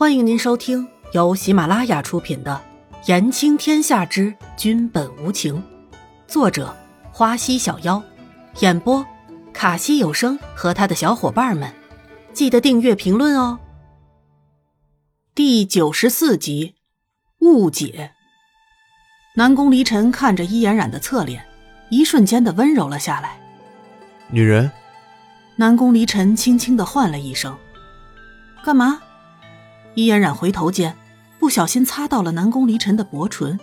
欢迎您收听由喜马拉雅出品的《言情天下之君本无情》，作者花溪小妖，演播卡西有声和他的小伙伴们。记得订阅、评论哦。第九十四集，误解。南宫离尘看着伊嫣然的侧脸，一瞬间的温柔了下来。女人。南宫离尘轻轻的唤了一声：“干嘛？”伊嫣然回头间，不小心擦到了南宫离尘的薄唇。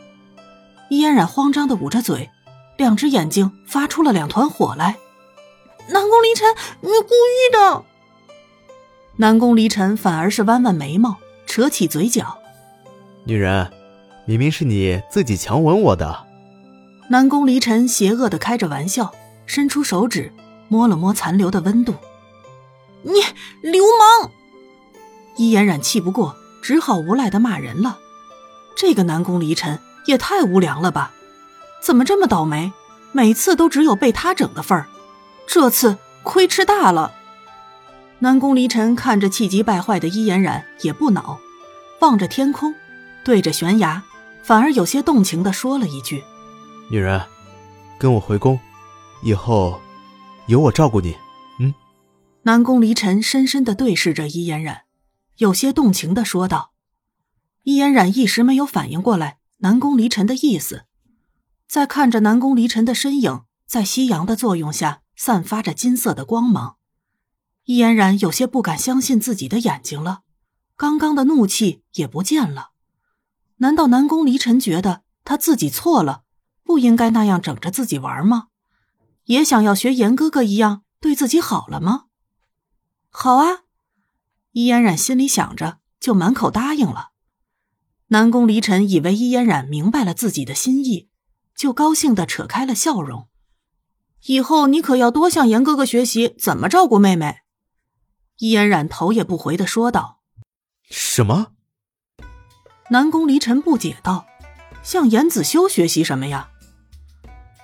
伊嫣然慌张的捂着嘴，两只眼睛发出了两团火来。南宫离尘，你故意的！南宫离尘反而是弯弯眉毛，扯起嘴角：“女人，明明是你自己强吻我的。”南宫离尘邪恶的开着玩笑，伸出手指摸了摸残留的温度。你流氓！伊嫣然气不过，只好无赖的骂人了。这个南宫离尘也太无良了吧？怎么这么倒霉？每次都只有被他整的份儿，这次亏吃大了。南宫离尘看着气急败坏的伊嫣然，也不恼，望着天空，对着悬崖，反而有些动情的说了一句：“女人，跟我回宫，以后有我照顾你。”嗯。南宫离尘深深的对视着伊嫣然。有些动情的说道：“伊嫣然一时没有反应过来南宫离尘的意思，在看着南宫离尘的身影在夕阳的作用下散发着金色的光芒，伊嫣然有些不敢相信自己的眼睛了，刚刚的怒气也不见了。难道南宫离尘觉得他自己错了，不应该那样整着自己玩吗？也想要学严哥哥一样对自己好了吗？好啊。”伊嫣然心里想着，就满口答应了。南宫离尘以为伊嫣然明白了自己的心意，就高兴的扯开了笑容。以后你可要多向严哥哥学习怎么照顾妹妹。伊嫣然头也不回的说道。什么？南宫离尘不解道：“向严子修学习什么呀？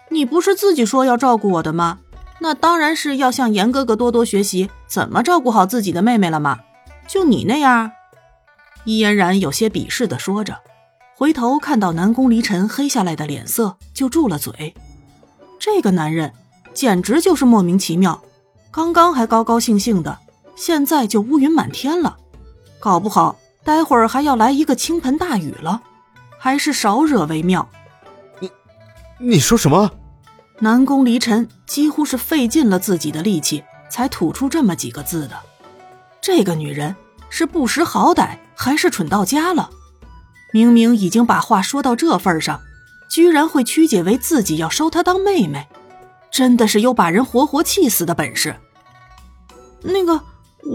你不是自己说要照顾我的吗？那当然是要向严哥哥多多学习怎么照顾好自己的妹妹了嘛。”就你那样，伊嫣然有些鄙视的说着，回头看到南宫离尘黑下来的脸色，就住了嘴。这个男人简直就是莫名其妙，刚刚还高高兴兴的，现在就乌云满天了，搞不好待会儿还要来一个倾盆大雨了，还是少惹为妙。你，你说什么？南宫离尘几乎是费尽了自己的力气，才吐出这么几个字的。这个女人是不识好歹，还是蠢到家了？明明已经把话说到这份上，居然会曲解为自己要收她当妹妹，真的是有把人活活气死的本事。那个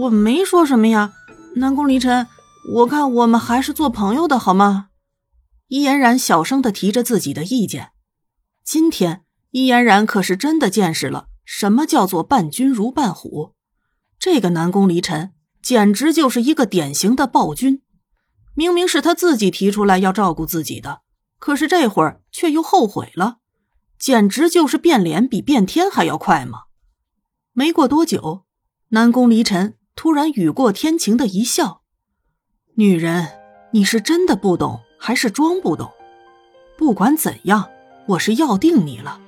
我没说什么呀，南宫离尘，我看我们还是做朋友的好吗？伊嫣然小声的提着自己的意见。今天伊嫣然可是真的见识了什么叫做伴君如伴虎，这个南宫离尘。简直就是一个典型的暴君，明明是他自己提出来要照顾自己的，可是这会儿却又后悔了，简直就是变脸比变天还要快嘛！没过多久，南宫离尘突然雨过天晴的一笑：“女人，你是真的不懂还是装不懂？不管怎样，我是要定你了。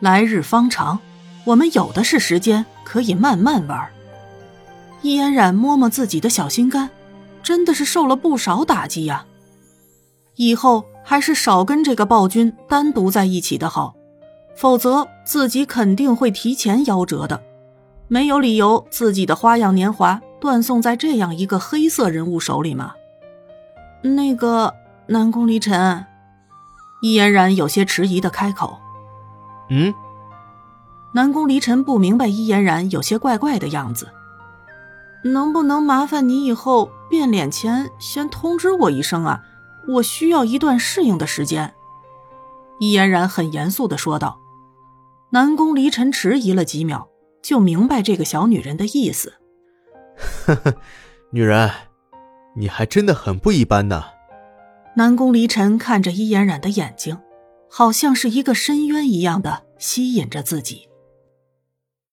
来日方长，我们有的是时间可以慢慢玩。”伊嫣然摸摸自己的小心肝，真的是受了不少打击呀。以后还是少跟这个暴君单独在一起的好，否则自己肯定会提前夭折的。没有理由自己的花样年华断送在这样一个黑色人物手里嘛。那个南宫离尘，易嫣然有些迟疑的开口：“嗯。”南宫离尘不明白易嫣然有些怪怪的样子。能不能麻烦你以后变脸前先通知我一声啊？我需要一段适应的时间。”伊嫣然很严肃的说道。南宫离尘迟疑了几秒，就明白这个小女人的意思。呵呵，女人，你还真的很不一般呢。南宫离尘看着伊嫣然的眼睛，好像是一个深渊一样的吸引着自己。